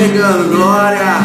chegando, glória.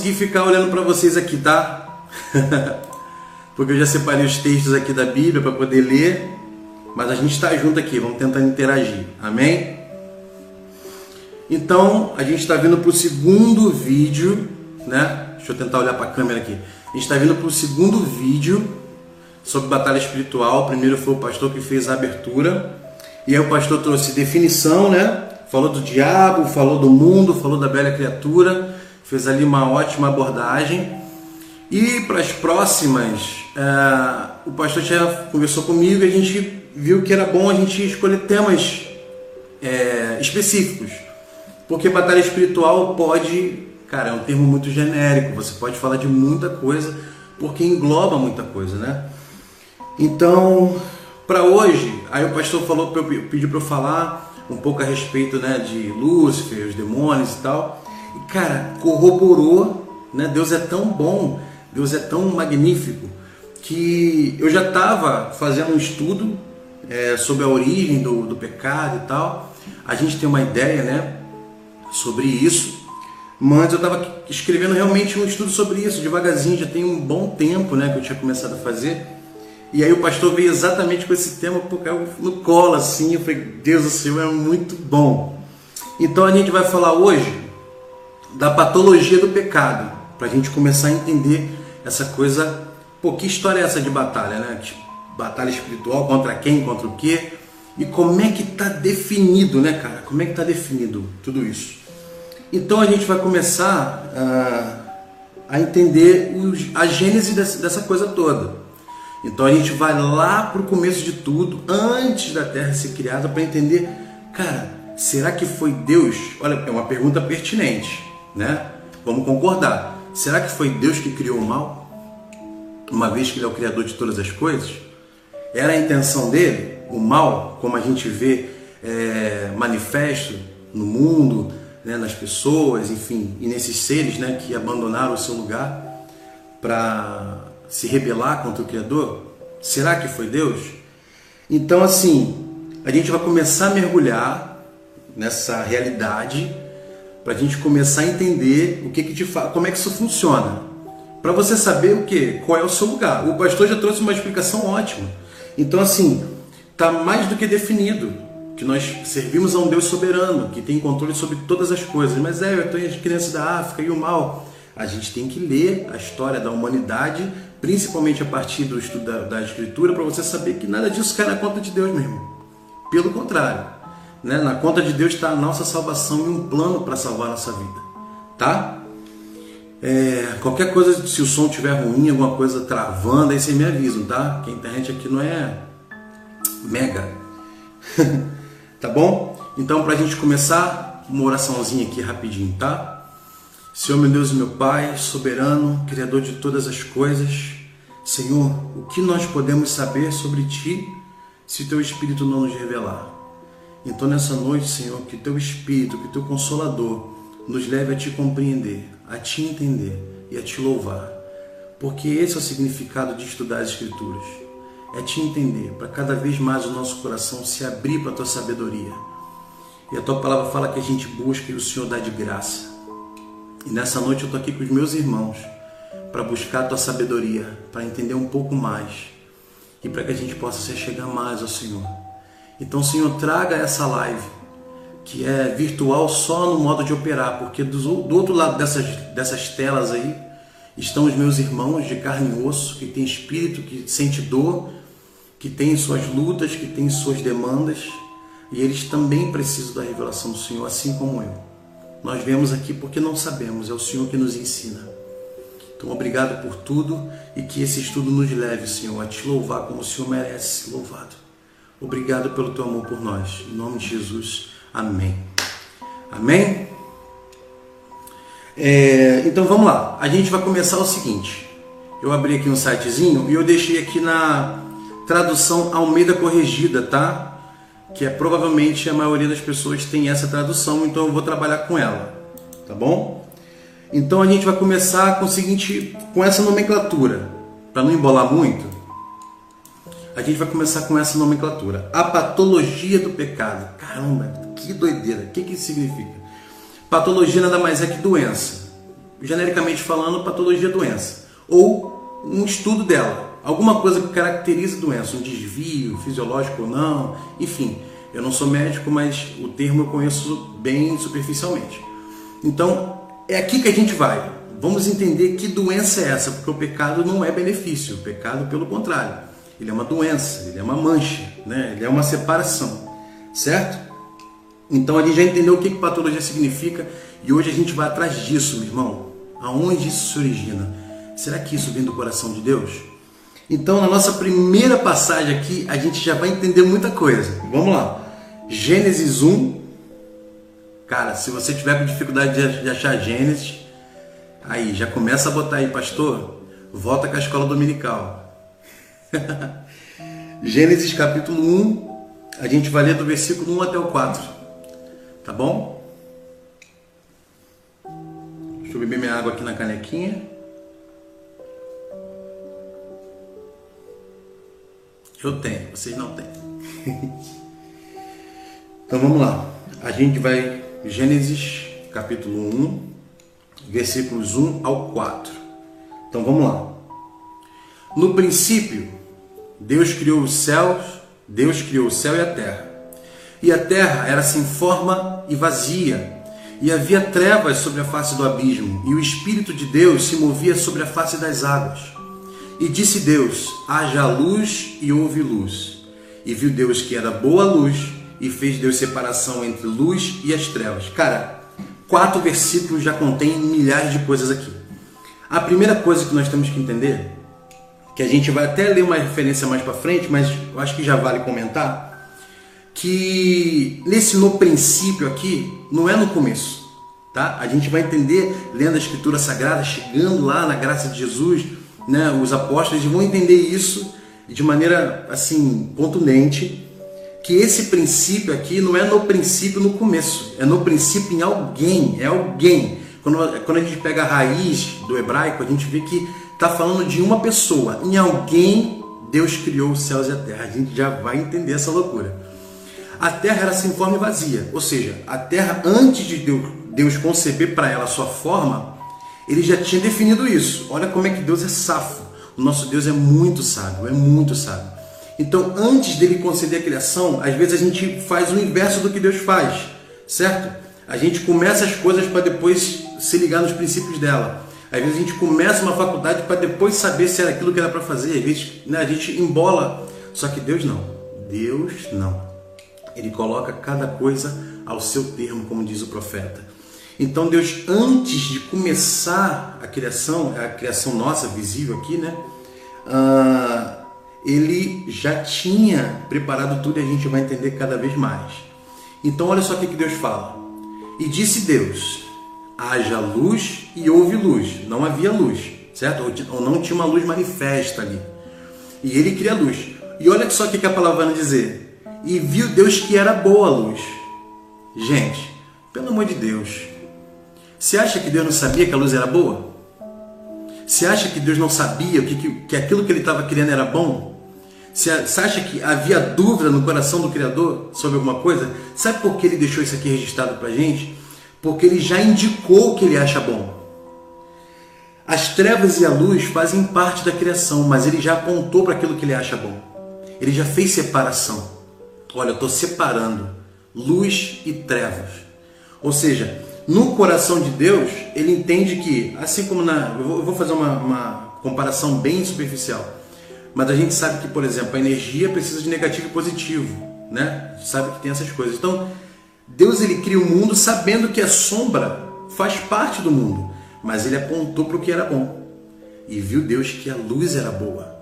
Conseguir ficar olhando para vocês aqui, tá? Porque eu já separei os textos aqui da Bíblia para poder ler. Mas a gente está junto aqui, vamos tentar interagir. Amém? Então, a gente está vindo para o segundo vídeo, né? Deixa eu tentar olhar para a câmera aqui. A gente está vindo para o segundo vídeo sobre batalha espiritual. O primeiro foi o pastor que fez a abertura. E aí o pastor trouxe definição, né? Falou do diabo, falou do mundo, falou da bela criatura. Fez ali uma ótima abordagem. E para as próximas, eh, o pastor já conversou comigo e a gente viu que era bom a gente escolher temas eh, específicos. Porque batalha espiritual pode, cara, é um termo muito genérico, você pode falar de muita coisa, porque engloba muita coisa, né? Então, para hoje, aí o pastor falou, pediu para eu falar um pouco a respeito né, de Lúcifer, os demônios e tal. Cara, corroborou, né? Deus é tão bom, Deus é tão magnífico, que eu já estava fazendo um estudo é, sobre a origem do, do pecado e tal. A gente tem uma ideia né, sobre isso, mas eu estava escrevendo realmente um estudo sobre isso, devagarzinho, já tem um bom tempo né, que eu tinha começado a fazer. E aí o pastor veio exatamente com esse tema, porque eu no colo assim, eu falei, Deus do céu, é muito bom. Então a gente vai falar hoje da patologia do pecado, para a gente começar a entender essa coisa, pô, que história é essa de batalha, né? Tipo, batalha espiritual contra quem, contra o quê? E como é que está definido, né, cara? Como é que está definido tudo isso? Então a gente vai começar uh, a entender os, a gênese dessa, dessa coisa toda. Então a gente vai lá para o começo de tudo, antes da Terra ser criada, para entender, cara, será que foi Deus? Olha, é uma pergunta pertinente, né? Vamos concordar. Será que foi Deus que criou o mal? Uma vez que Ele é o Criador de todas as coisas? Era a intenção dele, o mal, como a gente vê é, manifesto no mundo, né, nas pessoas, enfim, e nesses seres né, que abandonaram o seu lugar para se rebelar contra o Criador? Será que foi Deus? Então, assim, a gente vai começar a mergulhar nessa realidade para a gente começar a entender o que, que como é que isso funciona. Para você saber o que, qual é o seu lugar. O pastor já trouxe uma explicação ótima. Então, assim, está mais do que definido que nós servimos a um Deus soberano, que tem controle sobre todas as coisas. Mas é, eu estou as crianças da África e o mal. A gente tem que ler a história da humanidade principalmente a partir do estudo da, da Escritura, para você saber que nada disso cai na conta de Deus mesmo. Pelo contrário, né? na conta de Deus está a nossa salvação e um plano para salvar a nossa vida. Tá? É, qualquer coisa, se o som estiver ruim, alguma coisa travando, aí vocês me avisam, tá? Que a internet aqui não é mega. tá bom? Então, para a gente começar, uma oraçãozinha aqui rapidinho, tá? Senhor, meu Deus e meu Pai, soberano, Criador de todas as coisas, Senhor, o que nós podemos saber sobre Ti se Teu Espírito não nos revelar? Então, nessa noite, Senhor, que Teu Espírito, que Teu Consolador nos leve a Te compreender, a Te entender e a Te louvar. Porque esse é o significado de estudar as Escrituras. É Te entender, para cada vez mais o nosso coração se abrir para a Tua sabedoria. E a Tua palavra fala que a gente busca e o Senhor dá de graça. E nessa noite eu estou aqui com os meus irmãos para buscar a tua sabedoria, para entender um pouco mais e para que a gente possa se chegar mais ao Senhor. Então, Senhor, traga essa live que é virtual só no modo de operar, porque do, outro lado dessas, dessas telas aí estão os meus irmãos de carne e osso, que tem espírito, que sente dor, que tem suas lutas, que tem suas demandas, e eles também precisam da revelação do Senhor, assim como eu. Nós viemos aqui porque não sabemos, é o Senhor que nos ensina. Então, obrigado por tudo e que esse estudo nos leve, Senhor, a te louvar como o Senhor merece louvado. Obrigado pelo teu amor por nós. Em nome de Jesus. Amém. Amém? É, então vamos lá. A gente vai começar o seguinte. Eu abri aqui um sitezinho e eu deixei aqui na tradução Almeida Corrigida, tá? que é provavelmente a maioria das pessoas tem essa tradução, então eu vou trabalhar com ela, tá bom? Então a gente vai começar com o seguinte, com essa nomenclatura, para não embolar muito. A gente vai começar com essa nomenclatura, a patologia do pecado. Caramba, que doideira! O que que isso significa? Patologia nada mais é que doença. Genericamente falando, patologia é doença ou um estudo dela alguma coisa que caracteriza a doença, um desvio fisiológico ou não, enfim. Eu não sou médico, mas o termo eu conheço bem superficialmente. Então, é aqui que a gente vai. Vamos entender que doença é essa, porque o pecado não é benefício, o pecado, pelo contrário, ele é uma doença, ele é uma mancha, né? ele é uma separação, certo? Então a gente já entendeu o que, que patologia significa e hoje a gente vai atrás disso, meu irmão. Aonde isso se origina? Será que isso vem do coração de Deus? Então, na nossa primeira passagem aqui, a gente já vai entender muita coisa. Vamos lá. Gênesis 1. Cara, se você tiver com dificuldade de achar Gênesis, aí já começa a botar aí, pastor, volta com a escola dominical. Gênesis capítulo 1, a gente vai ler do versículo 1 até o 4. Tá bom? Deixa eu beber minha água aqui na canequinha. Eu tenho, vocês não têm. então vamos lá. A gente vai Gênesis capítulo 1, versículos 1 ao 4. Então vamos lá. No princípio, Deus criou os céus, Deus criou o céu e a terra. E a terra era sem forma e vazia, e havia trevas sobre a face do abismo, e o Espírito de Deus se movia sobre a face das águas. E disse Deus: haja luz, e houve luz. E viu Deus que era boa luz, e fez Deus separação entre luz e as trevas. Cara, quatro versículos já contêm milhares de coisas aqui. A primeira coisa que nós temos que entender, que a gente vai até ler uma referência mais para frente, mas eu acho que já vale comentar, que nesse no princípio aqui não é no começo, tá? A gente vai entender lendo a escritura sagrada, chegando lá na graça de Jesus, né? Os apóstolos vão entender isso de maneira assim contundente, que esse princípio aqui não é no princípio no começo, é no princípio em alguém, é alguém. Quando, quando a gente pega a raiz do hebraico, a gente vê que está falando de uma pessoa, em alguém Deus criou os céus e a terra. A gente já vai entender essa loucura a terra era sem forma e vazia. Ou seja, a terra, antes de Deus conceber para ela a sua forma, ele já tinha definido isso. Olha como é que Deus é safo. O nosso Deus é muito sábio, é muito sábio. Então, antes dele conceder a criação, às vezes a gente faz o inverso do que Deus faz, certo? A gente começa as coisas para depois se ligar nos princípios dela. Às vezes a gente começa uma faculdade para depois saber se era aquilo que era para fazer. Às vezes né, a gente embola. Só que Deus não. Deus não. Ele coloca cada coisa ao seu termo, como diz o profeta. Então Deus, antes de começar a criação, a criação nossa visível aqui, né? Uh, ele já tinha preparado tudo e a gente vai entender cada vez mais. Então olha só o que Deus fala. E disse Deus: haja luz e houve luz. Não havia luz, certo? Ou não tinha uma luz manifesta ali. E ele cria luz. E olha só o que a palavra vai dizer e viu Deus que era boa a luz. Gente, pelo amor de Deus, você acha que Deus não sabia que a luz era boa? Você acha que Deus não sabia que, que, que aquilo que ele estava criando era bom? Você acha que havia dúvida no coração do Criador sobre alguma coisa? Sabe por que ele deixou isso aqui registrado para a gente? Porque ele já indicou o que ele acha bom. As trevas e a luz fazem parte da criação, mas ele já apontou para aquilo que ele acha bom. Ele já fez separação. Olha, eu estou separando luz e trevas. Ou seja, no coração de Deus, ele entende que, assim como na. Eu vou fazer uma, uma comparação bem superficial. Mas a gente sabe que, por exemplo, a energia precisa de negativo e positivo. Né? Sabe que tem essas coisas. Então, Deus ele cria o mundo sabendo que a sombra faz parte do mundo. Mas ele apontou para o que era bom. E viu Deus que a luz era boa.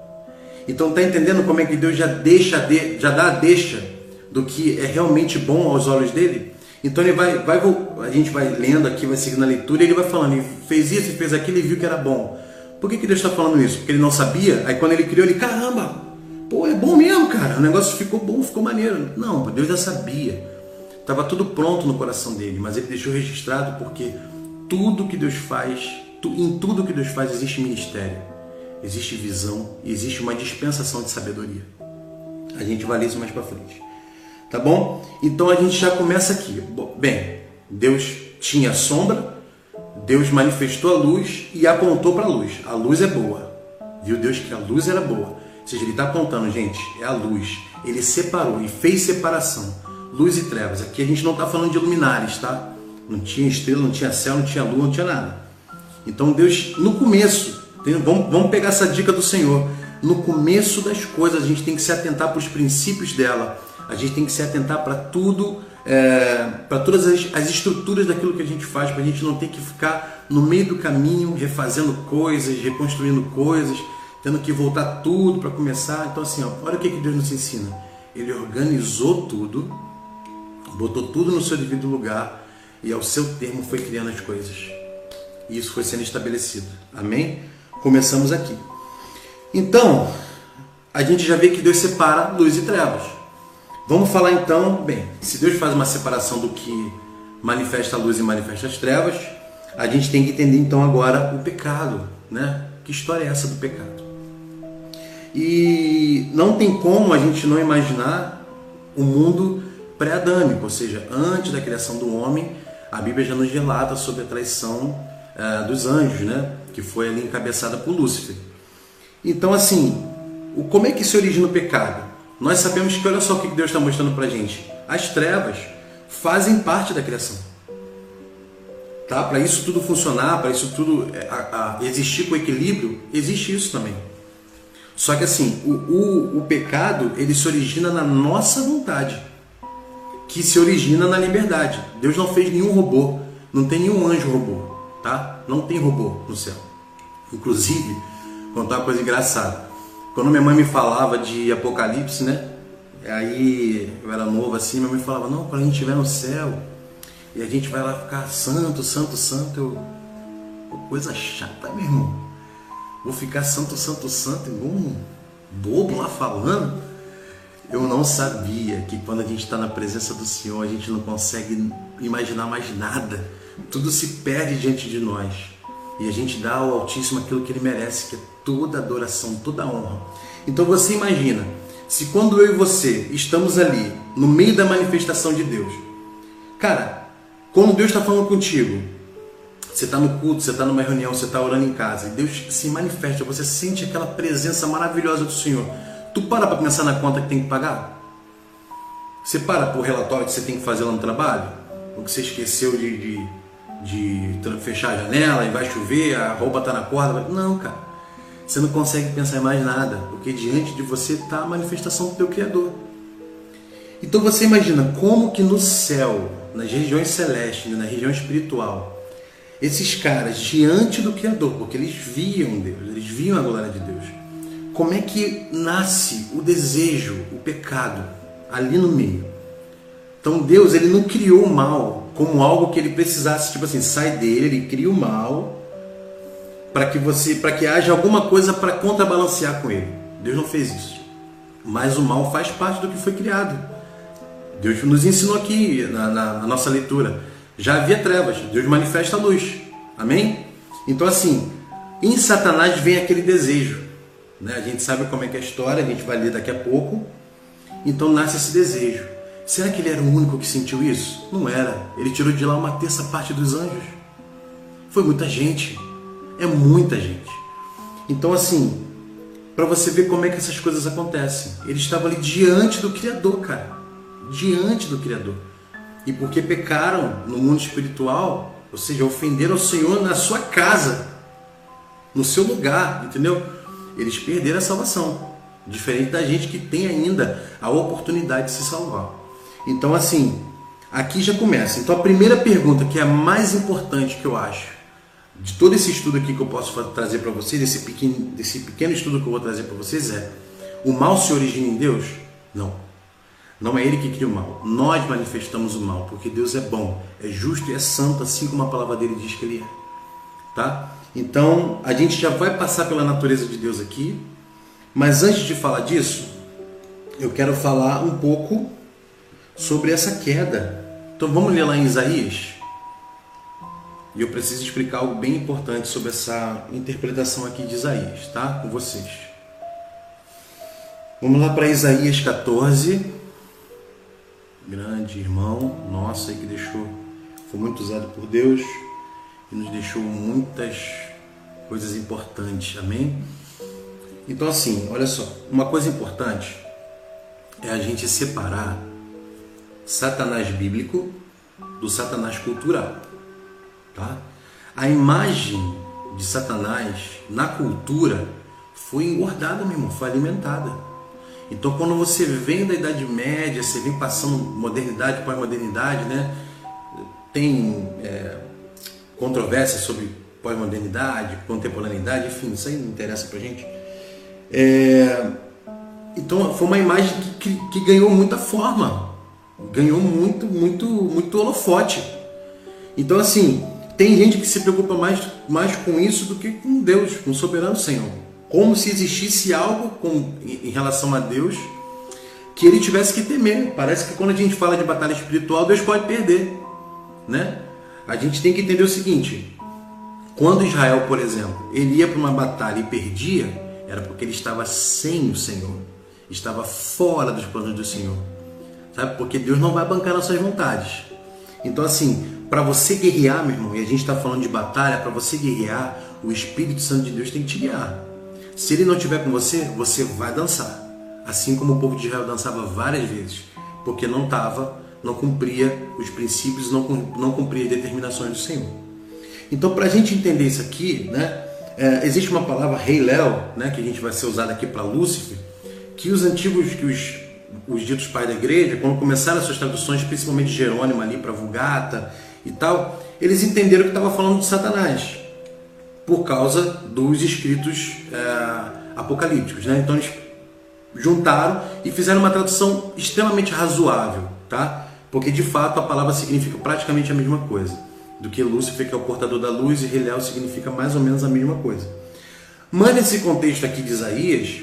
Então tá entendendo como é que Deus já deixa, já dá a deixa do que é realmente bom aos olhos dele. Então ele vai, vai, a gente vai lendo aqui, vai seguindo a leitura, e ele vai falando, ele fez isso, fez aquilo e viu que era bom. Por que, que Deus está falando isso? Porque ele não sabia. Aí quando ele criou, ele, caramba, pô, é bom mesmo, cara. O negócio ficou bom, ficou maneiro. Não, Deus já sabia. Estava tudo pronto no coração dele, mas ele deixou registrado porque tudo que Deus faz, em tudo que Deus faz existe ministério, existe visão, existe uma dispensação de sabedoria. A gente vai ler isso mais para frente. Tá bom? Então a gente já começa aqui. Bem, Deus tinha sombra, Deus manifestou a luz e apontou para a luz. A luz é boa. Viu Deus que a luz era boa. Ou seja, ele está apontando, gente, é a luz. Ele separou e fez separação. Luz e trevas. Aqui a gente não está falando de luminares, tá? Não tinha estrela, não tinha céu, não tinha lua, não tinha nada. Então Deus, no começo, vamos, vamos pegar essa dica do Senhor. No começo das coisas, a gente tem que se atentar para os princípios dela a gente tem que se atentar para tudo, é, para todas as, as, estruturas daquilo que a gente faz, para a gente não ter que ficar no meio do caminho refazendo coisas, reconstruindo coisas, tendo que voltar tudo para começar. Então, assim, ó, olha o que, que Deus nos ensina. Ele organizou tudo, botou tudo no seu devido lugar e ao seu termo foi criando as coisas. E isso foi sendo estabelecido. Amém? Começamos aqui. Então, a gente já vê que Deus separa luz e trevas. Vamos falar então, bem, se Deus faz uma separação do que manifesta a luz e manifesta as trevas, a gente tem que entender então agora o pecado, né? Que história é essa do pecado? E não tem como a gente não imaginar o mundo pré-adâmico, ou seja, antes da criação do homem, a Bíblia já nos relata sobre a traição uh, dos anjos, né? Que foi ali encabeçada por Lúcifer. Então, assim, o, como é que se origina o pecado? Nós sabemos que, olha só o que Deus está mostrando para gente. As trevas fazem parte da criação. Tá? Para isso tudo funcionar, para isso tudo é, a, a, existir com equilíbrio, existe isso também. Só que assim, o, o, o pecado ele se origina na nossa vontade, que se origina na liberdade. Deus não fez nenhum robô, não tem nenhum anjo robô, tá? Não tem robô no céu. Inclusive, contar uma coisa engraçada. Quando minha mãe me falava de Apocalipse, né? Aí eu era novo assim, minha mãe falava, não, quando a gente estiver no céu e a gente vai lá ficar santo, santo, santo, eu. Coisa chata, meu irmão. Vou ficar santo, santo, santo, igual um bobo lá falando. Eu não sabia que quando a gente está na presença do Senhor, a gente não consegue imaginar mais nada. Tudo se perde diante de nós. E a gente dá ao Altíssimo aquilo que ele merece, que é toda adoração, toda honra. Então você imagina, se quando eu e você estamos ali, no meio da manifestação de Deus, cara, quando Deus está falando contigo, você está no culto, você está numa reunião, você está orando em casa, e Deus se manifesta, você sente aquela presença maravilhosa do Senhor. Tu para para pensar na conta que tem que pagar? Você para para o relatório que você tem que fazer lá no trabalho? Ou que você esqueceu de, de, de fechar a janela e vai chover, a roupa está na corda? Não, cara. Você não consegue pensar em mais nada, porque diante de você está a manifestação do teu Criador. Então você imagina como que no céu, nas regiões celestes, na região espiritual, esses caras diante do Criador, porque eles viam Deus, eles viam a glória de Deus. Como é que nasce o desejo, o pecado ali no meio? Então Deus ele não criou o mal como algo que ele precisasse, tipo assim, sai dele, ele cria o mal para que você, para que haja alguma coisa para contrabalancear com ele. Deus não fez isso. Mas o mal faz parte do que foi criado. Deus nos ensinou aqui na, na, na nossa leitura. Já havia trevas, Deus manifesta a luz. Amém? Então assim, em Satanás vem aquele desejo. Né? A gente sabe como é que é a história, a gente vai ler daqui a pouco. Então nasce esse desejo. Será que ele era o único que sentiu isso? Não era. Ele tirou de lá uma terça parte dos anjos. Foi muita gente. É muita gente. Então, assim, para você ver como é que essas coisas acontecem. Ele estava ali diante do Criador, cara. Diante do Criador. E porque pecaram no mundo espiritual, ou seja, ofenderam o Senhor na sua casa, no seu lugar, entendeu? Eles perderam a salvação. Diferente da gente que tem ainda a oportunidade de se salvar. Então, assim, aqui já começa. Então, a primeira pergunta, que é a mais importante que eu acho, de todo esse estudo aqui que eu posso trazer para vocês, desse pequeno, desse pequeno estudo que eu vou trazer para vocês é: o mal se origina em Deus? Não. Não é Ele que cria o mal. Nós manifestamos o mal, porque Deus é bom, é justo e é santo, assim como a palavra dele diz que Ele é. Tá? Então, a gente já vai passar pela natureza de Deus aqui, mas antes de falar disso, eu quero falar um pouco sobre essa queda. Então, vamos ler lá em Isaías e eu preciso explicar algo bem importante sobre essa interpretação aqui de Isaías, tá? Com vocês. Vamos lá para Isaías 14. Grande irmão nosso aí que deixou, foi muito usado por Deus e nos deixou muitas coisas importantes, amém? Então, assim, olha só, uma coisa importante é a gente separar Satanás bíblico do Satanás cultural. Tá? A imagem de Satanás na cultura foi engordada, meu irmão, foi alimentada. Então, quando você vem da Idade Média, você vem passando modernidade, pós-modernidade, né? Tem é, controvérsia sobre pós-modernidade, contemporaneidade, enfim, isso aí não interessa pra gente. É, então, foi uma imagem que, que, que ganhou muita forma, ganhou muito, muito, muito holofote. Então, assim, tem gente que se preocupa mais, mais com isso do que com Deus, com o soberano Senhor. Como se existisse algo com, em relação a Deus que ele tivesse que temer. Parece que quando a gente fala de batalha espiritual, Deus pode perder. né? A gente tem que entender o seguinte: quando Israel, por exemplo, ele ia para uma batalha e perdia, era porque ele estava sem o Senhor, estava fora dos planos do Senhor, sabe? Porque Deus não vai bancar nossas vontades. Então, assim, para você guerrear, meu irmão, e a gente está falando de batalha, para você guerrear, o Espírito Santo de Deus tem que te guiar. Se ele não estiver com você, você vai dançar. Assim como o povo de Israel dançava várias vezes, porque não estava, não cumpria os princípios, não, não cumpria as determinações do Senhor. Então, para a gente entender isso aqui, né, é, existe uma palavra rei Léo, né, que a gente vai ser usada aqui para Lúcifer, que os antigos, que os, os ditos pais da igreja, quando começaram as suas traduções, principalmente Jerônimo ali para Vulgata e tal, eles entenderam que estava falando de Satanás por causa dos escritos é, apocalípticos. Né? Então eles juntaram e fizeram uma tradução extremamente razoável, tá? porque de fato a palavra significa praticamente a mesma coisa. Do que Lúcifer, que é o portador da luz, e Reliel significa mais ou menos a mesma coisa. Mas nesse contexto aqui de Isaías,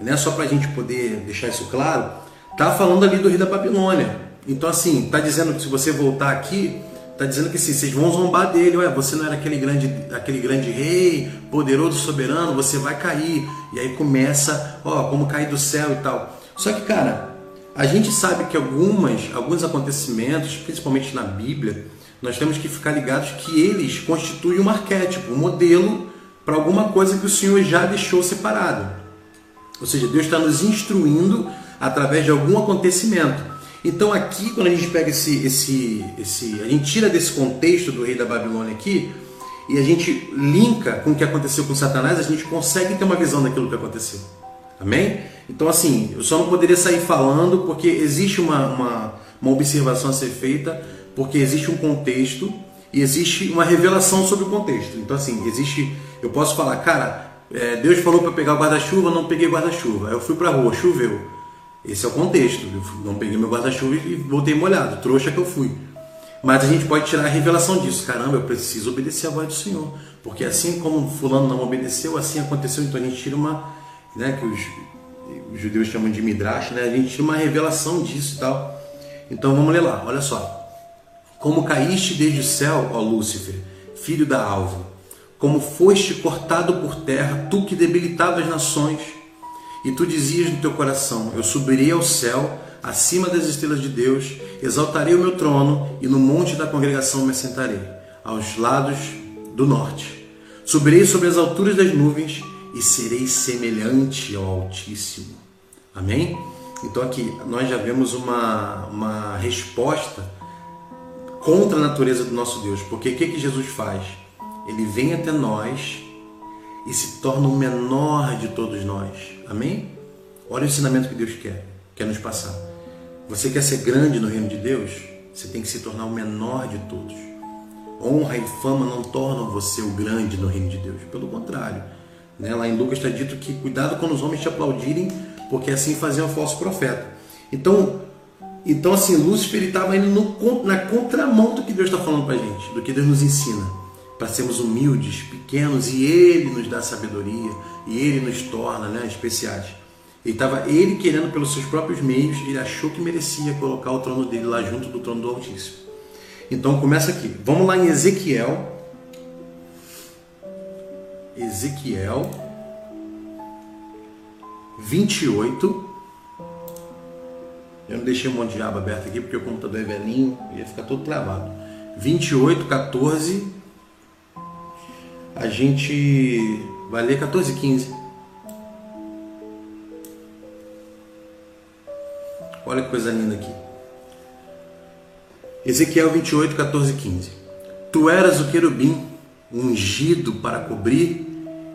né, só para a gente poder deixar isso claro, tá falando ali do rei da Babilônia. Então, assim, tá dizendo que se você voltar aqui, Está dizendo que assim, vocês vão zombar dele, ué, você não era aquele grande, aquele grande rei, poderoso, soberano, você vai cair. E aí começa, ó, como cair do céu e tal. Só que, cara, a gente sabe que algumas, alguns acontecimentos, principalmente na Bíblia, nós temos que ficar ligados que eles constituem um arquétipo, um modelo para alguma coisa que o Senhor já deixou separado. Ou seja, Deus está nos instruindo através de algum acontecimento. Então aqui, quando a gente pega esse, esse, esse, a gente tira desse contexto do rei da Babilônia aqui e a gente linka com o que aconteceu com Satanás, a gente consegue ter uma visão daquilo que aconteceu. Amém? Então assim, eu só não poderia sair falando porque existe uma, uma, uma observação a ser feita, porque existe um contexto e existe uma revelação sobre o contexto. Então assim, existe, eu posso falar, cara, é, Deus falou para pegar o guarda-chuva, não peguei guarda-chuva. Eu fui para rua, choveu. Esse é o contexto. Eu não peguei meu guarda-chuva e voltei molhado, trouxa que eu fui. Mas a gente pode tirar a revelação disso. Caramba, eu preciso obedecer a voz do Senhor. Porque assim como fulano não obedeceu, assim aconteceu. Então a gente tira uma, né, que os, os judeus chamam de midrash, né? A gente tira uma revelação disso e tal. Então vamos ler lá, olha só. Como caíste desde o céu, ó Lúcifer, filho da alva, como foste cortado por terra, tu que debilitava as nações, e tu dizias no teu coração: Eu subirei ao céu, acima das estrelas de Deus, exaltarei o meu trono e no monte da congregação me assentarei, aos lados do norte. Subirei sobre as alturas das nuvens e serei semelhante ao Altíssimo. Amém? Então aqui nós já vemos uma, uma resposta contra a natureza do nosso Deus. Porque o que, que Jesus faz? Ele vem até nós e se torna o menor de todos nós. Amém? Olha o ensinamento que Deus quer, quer nos passar. Você quer ser grande no reino de Deus? Você tem que se tornar o menor de todos. Honra e fama não tornam você o grande no reino de Deus. Pelo contrário. Né? Lá em Lucas está dito que cuidado quando os homens te aplaudirem, porque assim faziam o falso profeta. Então, então assim, Lúcifer estava indo no, na contramão do que Deus está falando para a gente, do que Deus nos ensina para sermos humildes, pequenos, e Ele nos dá sabedoria, e Ele nos torna né, especiais. Ele estava ele querendo pelos seus próprios meios, ele achou que merecia colocar o trono dele lá junto do trono do Altíssimo. Então começa aqui. Vamos lá em Ezequiel. Ezequiel 28. Eu não deixei um monte de aba aberta aqui porque o computador é velhinho, ia ficar todo travado. 28, 14 a gente vai ler 14 e 15. Olha que coisa linda aqui. Ezequiel 28, 14 e 15. Tu eras o querubim ungido para cobrir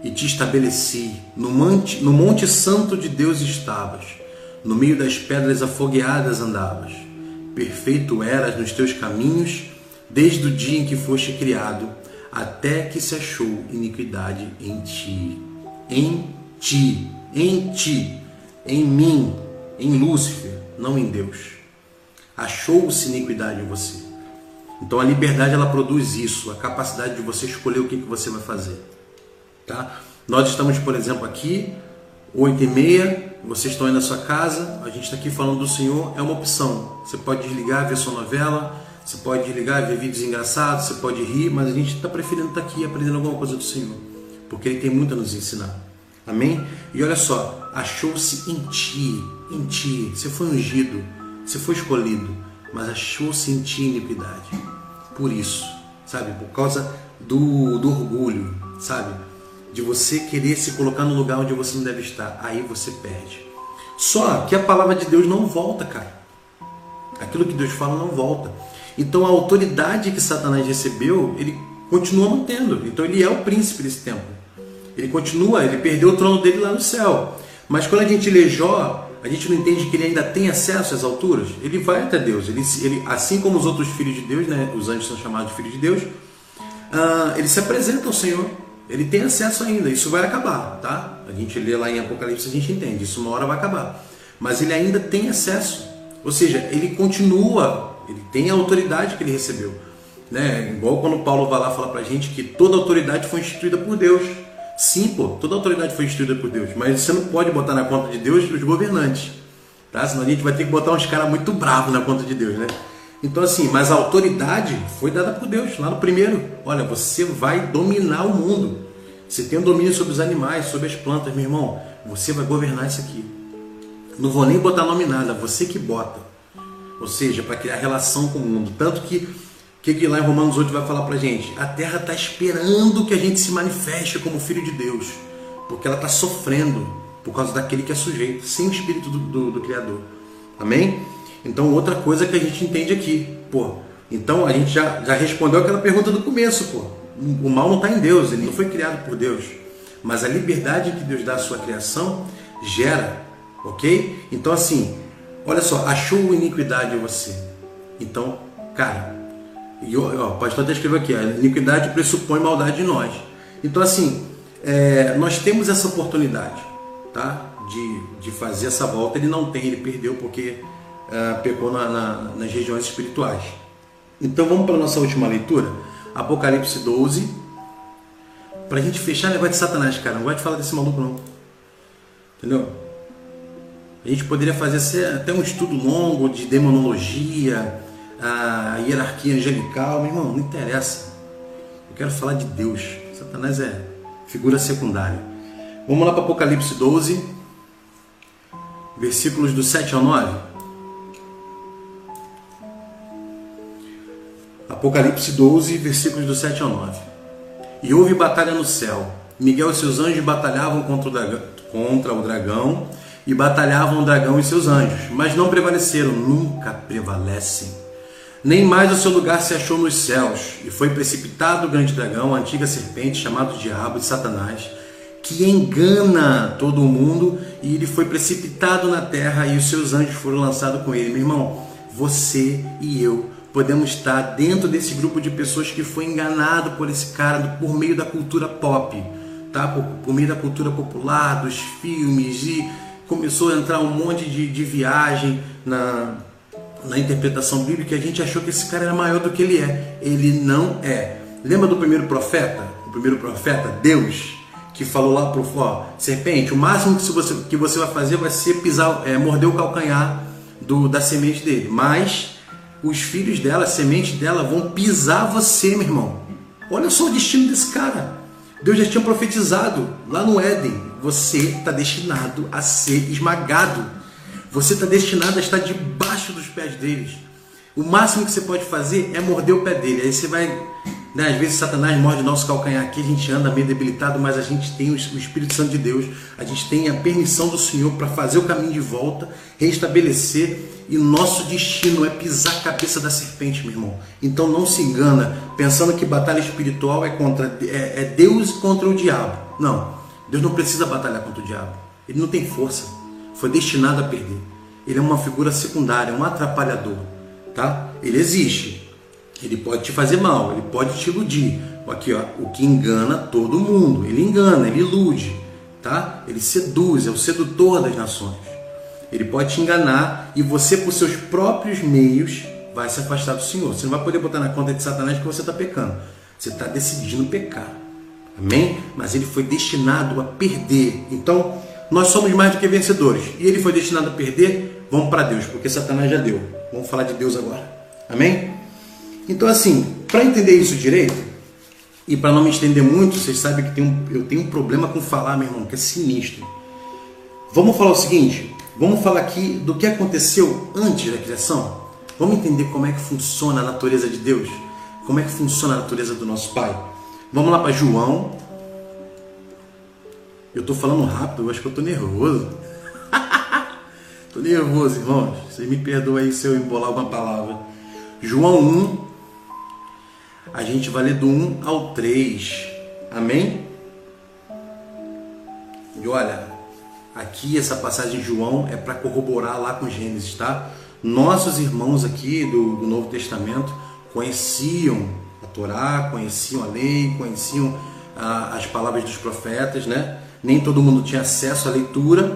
e te estabeleci. No monte, no monte santo de Deus estavas. No meio das pedras afogueadas andavas. Perfeito eras nos teus caminhos, desde o dia em que foste criado até que se achou iniquidade em ti. Em ti, em ti, em mim, em Lúcifer, não em Deus. Achou-se iniquidade em você. Então a liberdade ela produz isso, a capacidade de você escolher o que, que você vai fazer. Tá? Nós estamos, por exemplo, aqui, 8 e meia, vocês estão aí na sua casa, a gente está aqui falando do Senhor, é uma opção. Você pode desligar, ver sua novela, você pode desligar, ver vídeos engraçados, você pode rir, mas a gente está preferindo estar tá aqui aprendendo alguma coisa do Senhor, porque Ele tem muito a nos ensinar. Amém? E olha só, achou-se em ti, em ti, você foi ungido, você foi escolhido, mas achou-se em ti iniquidade. Por isso, sabe? Por causa do, do orgulho, sabe? De você querer se colocar no lugar onde você não deve estar. Aí você perde. Só que a palavra de Deus não volta, cara. Aquilo que Deus fala não volta. Então a autoridade que Satanás recebeu, ele continua mantendo. Então ele é o príncipe desse tempo. Ele continua, ele perdeu o trono dele lá no céu. Mas quando a gente lê Jó, a gente não entende que ele ainda tem acesso às alturas. Ele vai até Deus. Ele, ele assim como os outros filhos de Deus, né, os anjos são chamados de filhos de Deus, uh, ele se apresenta ao Senhor. Ele tem acesso ainda. Isso vai acabar, tá? A gente lê lá em Apocalipse, a gente entende. Isso uma hora vai acabar. Mas ele ainda tem acesso. Ou seja, ele continua, ele tem a autoridade que ele recebeu. Né? Igual quando Paulo vai lá falar pra gente que toda autoridade foi instituída por Deus. Sim, pô, toda autoridade foi instituída por Deus, mas você não pode botar na conta de Deus os governantes, tá? Senão a gente vai ter que botar uns caras muito bravos na conta de Deus, né? Então, assim, mas a autoridade foi dada por Deus lá no primeiro. Olha, você vai dominar o mundo. Você tem o um domínio sobre os animais, sobre as plantas, meu irmão. Você vai governar isso aqui. Não vou nem botar nome nada, você que bota. Ou seja, para criar relação com o mundo. Tanto que, que, que lá em Romanos 8 vai falar para gente? A terra está esperando que a gente se manifeste como filho de Deus. Porque ela está sofrendo por causa daquele que é sujeito, sem o espírito do, do, do Criador. Amém? Então, outra coisa que a gente entende aqui, pô. Então, a gente já, já respondeu aquela pergunta do começo, pô. O mal não está em Deus, ele não foi criado por Deus. Mas a liberdade que Deus dá à sua criação gera Ok? Então, assim, olha só, achou iniquidade em você. Então, cara, e, ó, o pastor até escreveu aqui: a iniquidade pressupõe maldade em nós. Então, assim, é, nós temos essa oportunidade, tá? De, de fazer essa volta. Ele não tem, ele perdeu porque é, pecou na, na, nas regiões espirituais. Então, vamos para a nossa última leitura, Apocalipse 12. Para a gente fechar o negócio de Satanás, cara. Não vai te falar desse maluco, não. Entendeu? A gente poderia fazer até um estudo longo de demonologia, a hierarquia angelical, meu irmão, não interessa. Eu quero falar de Deus. Satanás é figura secundária. Vamos lá para Apocalipse 12, versículos do 7 ao 9. Apocalipse 12, versículos do 7 ao 9. E houve batalha no céu. Miguel e seus anjos batalhavam contra o dragão, contra o dragão e batalhavam o dragão e seus anjos, mas não prevaleceram, nunca prevalecem. Nem mais o seu lugar se achou nos céus, e foi precipitado o grande dragão, a antiga serpente, chamado Diabo e Satanás, que engana todo o mundo, e ele foi precipitado na terra, e os seus anjos foram lançados com ele. Meu irmão, você e eu podemos estar dentro desse grupo de pessoas que foi enganado por esse cara por meio da cultura pop, tá? Por, por meio da cultura popular, dos filmes e começou a entrar um monte de, de viagem na, na interpretação bíblica a gente achou que esse cara era maior do que ele é. Ele não é. Lembra do primeiro profeta? O primeiro profeta, Deus, que falou lá pro ó, serpente, o máximo que você, que você vai fazer vai ser pisar, é, morder o calcanhar do, da semente dele. Mas os filhos dela, a semente dela, vão pisar você, meu irmão. Olha só o destino desse cara. Deus já tinha profetizado lá no Éden você está destinado a ser esmagado. Você está destinado a estar debaixo dos pés deles. O máximo que você pode fazer é morder o pé dele. Aí você vai. Né, às vezes Satanás morde nosso calcanhar aqui, a gente anda meio debilitado, mas a gente tem o Espírito Santo de Deus, a gente tem a permissão do Senhor para fazer o caminho de volta, restabelecer, e nosso destino é pisar a cabeça da serpente, meu irmão. Então não se engana, pensando que batalha espiritual é contra é, é Deus contra o diabo. Não. Deus não precisa batalhar contra o diabo. Ele não tem força. Foi destinado a perder. Ele é uma figura secundária, um atrapalhador, tá? Ele existe. Ele pode te fazer mal, ele pode te iludir. Aqui, ó, o que engana todo mundo. Ele engana, ele ilude, tá? Ele seduz, é o sedutor das nações. Ele pode te enganar e você, por seus próprios meios, vai se afastar do Senhor. Você não vai poder botar na conta de Satanás que você está pecando. Você está decidindo pecar. Amém? Mas ele foi destinado a perder. Então, nós somos mais do que vencedores. E ele foi destinado a perder, vamos para Deus, porque Satanás já deu. Vamos falar de Deus agora. Amém? Então, assim, para entender isso direito, e para não me estender muito, vocês sabem que um, eu tenho um problema com falar, meu irmão, que é sinistro. Vamos falar o seguinte: vamos falar aqui do que aconteceu antes da criação. Vamos entender como é que funciona a natureza de Deus, como é que funciona a natureza do nosso Pai. Vamos lá para João. Eu estou falando rápido, eu acho que eu estou nervoso. Estou nervoso, irmãos. Vocês me perdoem aí se eu embolar alguma palavra. João 1, a gente vai ler do 1 ao 3. Amém? E olha, aqui essa passagem de João é para corroborar lá com Gênesis, tá? Nossos irmãos aqui do, do Novo Testamento conheciam a Torá, conheciam a lei, conheciam ah, as palavras dos profetas, né? Nem todo mundo tinha acesso à leitura,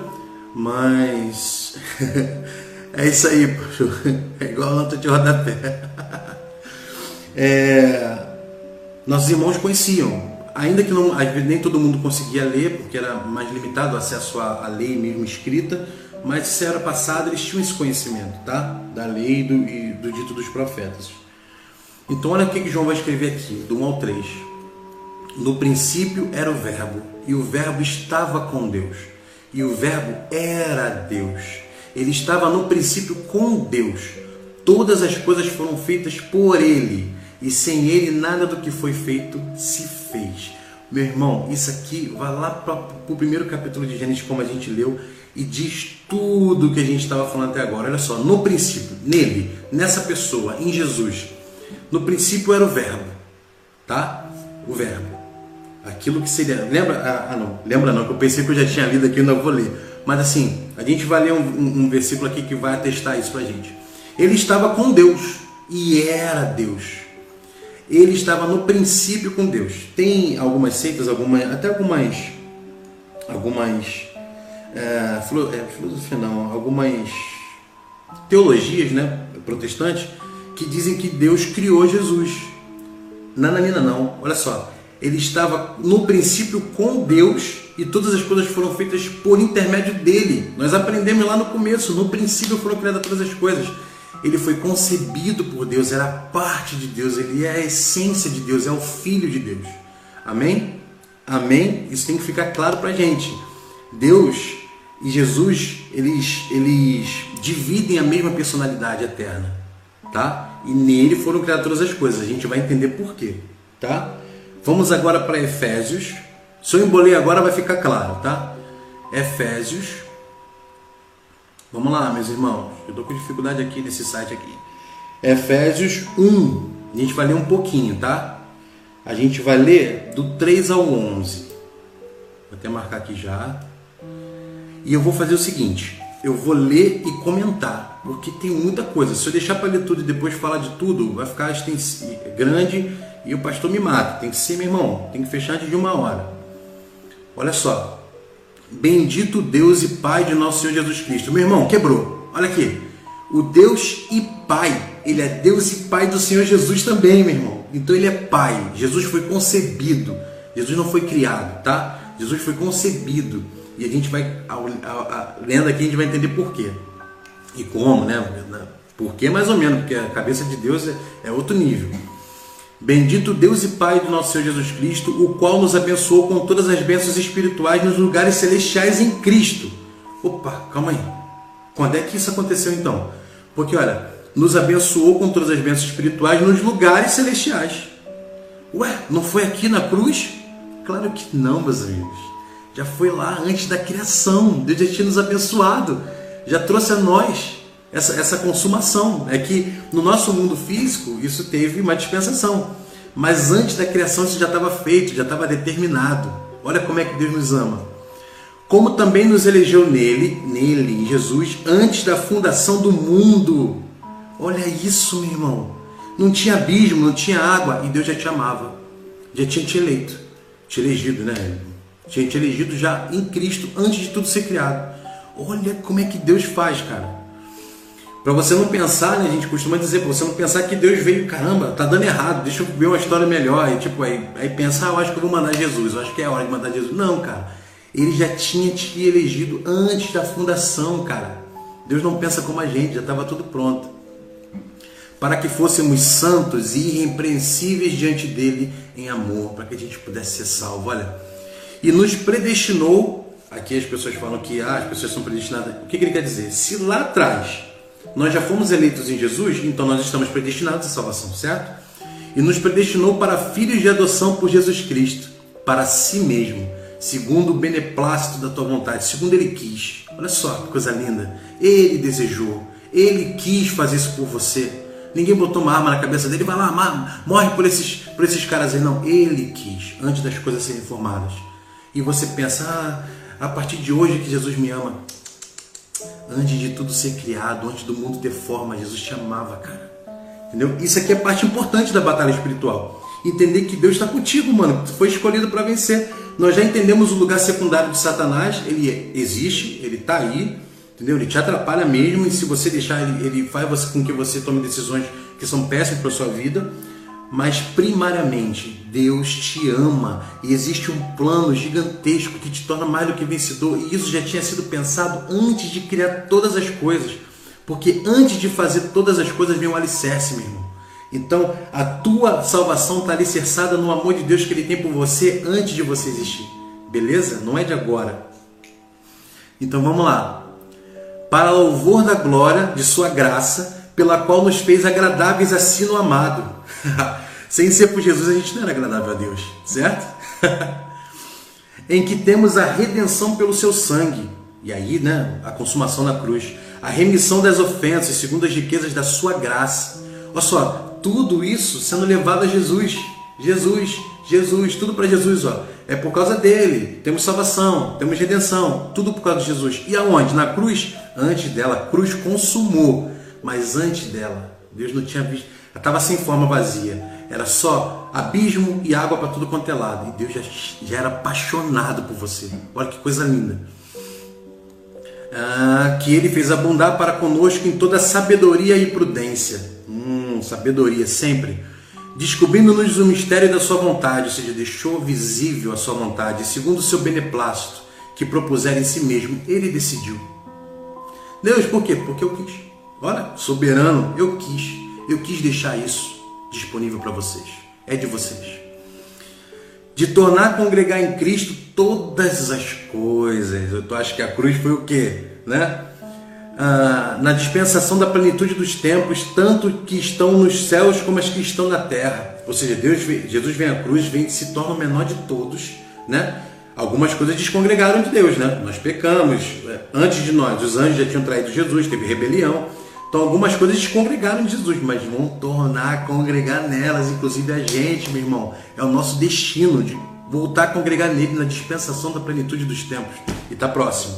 mas é isso aí, poxa. é igual a nota de rodapé. É, nossos irmãos conheciam, ainda que não, nem todo mundo conseguia ler, porque era mais limitado o acesso à, à lei mesmo escrita, mas se era passado, eles tinham esse conhecimento, tá? Da lei do, e do dito dos profetas. Então, olha o que, que João vai escrever aqui, do 1 ao 3. No princípio era o Verbo, e o Verbo estava com Deus, e o Verbo era Deus. Ele estava no princípio com Deus. Todas as coisas foram feitas por Ele, e sem ele nada do que foi feito se fez. Meu irmão, isso aqui vai lá para o primeiro capítulo de Gênesis, como a gente leu, e diz tudo o que a gente estava falando até agora. Olha só, no princípio, nele, nessa pessoa, em Jesus, no princípio era o Verbo, tá? O Verbo. Aquilo que seria. Lembra? Ah, ah não, lembra não, que eu pensei que eu já tinha lido aqui, não vou ler. Mas assim, a gente vai ler um, um, um versículo aqui que vai atestar isso pra gente. Ele estava com Deus e era Deus ele estava no princípio com Deus. Tem algumas seitas, algumas, até algumas, algumas é, é, filosofia não, algumas teologias, né, protestantes, que dizem que Deus criou Jesus. Nananina não, olha só, ele estava no princípio com Deus e todas as coisas foram feitas por intermédio dele. Nós aprendemos lá no começo, no princípio foram criadas todas as coisas ele foi concebido por Deus, era parte de Deus, ele é a essência de Deus, é o Filho de Deus. Amém? Amém? Isso tem que ficar claro para a gente. Deus e Jesus, eles, eles dividem a mesma personalidade eterna, tá? E nele foram criadas todas as coisas. A gente vai entender por quê, tá? Vamos agora para Efésios. Se eu embolei agora, vai ficar claro, tá? Efésios Vamos lá, meus irmãos. Eu estou com dificuldade aqui nesse site aqui. Efésios 1. A gente vai ler um pouquinho, tá? A gente vai ler do 3 ao 11. Vou até marcar aqui já. E eu vou fazer o seguinte: eu vou ler e comentar, porque tem muita coisa. Se eu deixar para ler tudo e depois falar de tudo, vai ficar grande e o pastor me mata. Tem que ser, meu irmão, tem que fechar antes de uma hora. Olha só, Bendito Deus e Pai de nosso Senhor Jesus Cristo. Meu irmão, quebrou. Olha aqui. O Deus e Pai. Ele é Deus e Pai do Senhor Jesus também, meu irmão. Então ele é Pai. Jesus foi concebido. Jesus não foi criado, tá? Jesus foi concebido. E a gente vai, a, a, a, lendo aqui, a gente vai entender por quê. E como, né? Por quê, mais ou menos, porque a cabeça de Deus é, é outro nível. Bendito Deus e Pai do nosso Senhor Jesus Cristo, o qual nos abençoou com todas as bênçãos espirituais nos lugares celestiais em Cristo. Opa, calma aí. Quando é que isso aconteceu então? Porque olha, nos abençoou com todas as bênçãos espirituais nos lugares celestiais. Ué, não foi aqui na cruz? Claro que não, meus amigos. Já foi lá antes da criação. Deus já tinha nos abençoado. Já trouxe a nós essa, essa consumação. É que no nosso mundo físico isso teve uma dispensação. Mas antes da criação isso já estava feito, já estava determinado. Olha como é que Deus nos ama. Como também nos elegeu nele, nele, em Jesus, antes da fundação do mundo. Olha isso, meu irmão. Não tinha abismo, não tinha água e Deus já te amava. Já tinha te eleito, te elegido, né? Tinha te elegido já em Cristo antes de tudo ser criado. Olha como é que Deus faz, cara. Para você não pensar, né, a gente costuma dizer, para você não pensar que Deus veio, caramba, tá dando errado, deixa eu ver uma história melhor. E tipo, aí, aí pensar, ah, eu acho que eu vou mandar Jesus, eu acho que é hora de mandar Jesus. Não, cara. Ele já tinha te elegido antes da fundação, cara. Deus não pensa como a gente, já estava tudo pronto. para que fôssemos santos e irrepreensíveis diante dele em amor, para que a gente pudesse ser salvo. Olha, e nos predestinou. Aqui as pessoas falam que ah, as pessoas são predestinadas. O que, que ele quer dizer? Se lá atrás nós já fomos eleitos em Jesus, então nós estamos predestinados à salvação, certo? E nos predestinou para filhos de adoção por Jesus Cristo, para si mesmo, segundo o beneplácito da tua vontade, segundo ele quis. Olha só que coisa linda. Ele desejou, ele quis fazer isso por você. Ninguém botou uma arma na cabeça dele, vai lá, morre por esses, por esses caras aí. Não, ele quis, antes das coisas serem formadas. E você pensa, ah, a partir de hoje que Jesus me ama. Antes de tudo ser criado, antes do mundo ter forma, Jesus te amava, cara. Entendeu? Isso aqui é parte importante da batalha espiritual. Entender que Deus está contigo, mano. Tu foi escolhido para vencer. Nós já entendemos o lugar secundário de Satanás. Ele existe, ele está aí. Entendeu? Ele te atrapalha mesmo. E se você deixar, ele, ele faz com que você tome decisões que são péssimas para sua vida. Mas primariamente, Deus te ama e existe um plano gigantesco que te torna mais do que vencedor. E isso já tinha sido pensado antes de criar todas as coisas. Porque antes de fazer todas as coisas vem um alicerce, meu irmão. Então a tua salvação está alicerçada no amor de Deus que Ele tem por você antes de você existir. Beleza? Não é de agora. Então vamos lá. Para louvor da glória de Sua graça, pela qual nos fez agradáveis a si no amado. Sem ser por Jesus, a gente não era agradável a Deus, certo? em que temos a redenção pelo seu sangue. E aí, né, a consumação na cruz a remissão das ofensas, segundo as riquezas da sua graça. Olha só, tudo isso sendo levado a Jesus. Jesus, Jesus, tudo para Jesus, ó. É por causa dele. Temos salvação, temos redenção, tudo por causa de Jesus. E aonde? Na cruz? Antes dela, a cruz consumou. Mas antes dela, Deus não tinha visto. Estava sem forma vazia. Era só abismo e água para tudo quanto é lado. E Deus já, já era apaixonado por você. Olha que coisa linda ah, que ele fez abundar para conosco em toda sabedoria e prudência. Hum, sabedoria sempre. Descobrindo-nos o mistério da sua vontade, ou seja, deixou visível a sua vontade, segundo o seu beneplácito, que propuser em si mesmo, ele decidiu. Deus, por quê? Porque eu quis. Olha, soberano, eu quis. Eu quis deixar isso disponível para vocês. É de vocês de tornar congregar em Cristo todas as coisas. Eu acho que a cruz foi o quê? Né? Ah, na dispensação da plenitude dos tempos, tanto que estão nos céus como as que estão na terra. Ou seja, Deus, Jesus vem à cruz, vem se torna o menor de todos, né? Algumas coisas descongregaram de Deus, né? Nós pecamos, é, antes de nós, os anjos já tinham traído Jesus, teve rebelião. Então algumas coisas descongregaram de Jesus, mas vão tornar a congregar nelas, inclusive a gente, meu irmão. É o nosso destino de voltar a congregar nele na dispensação da plenitude dos tempos. E está próximo.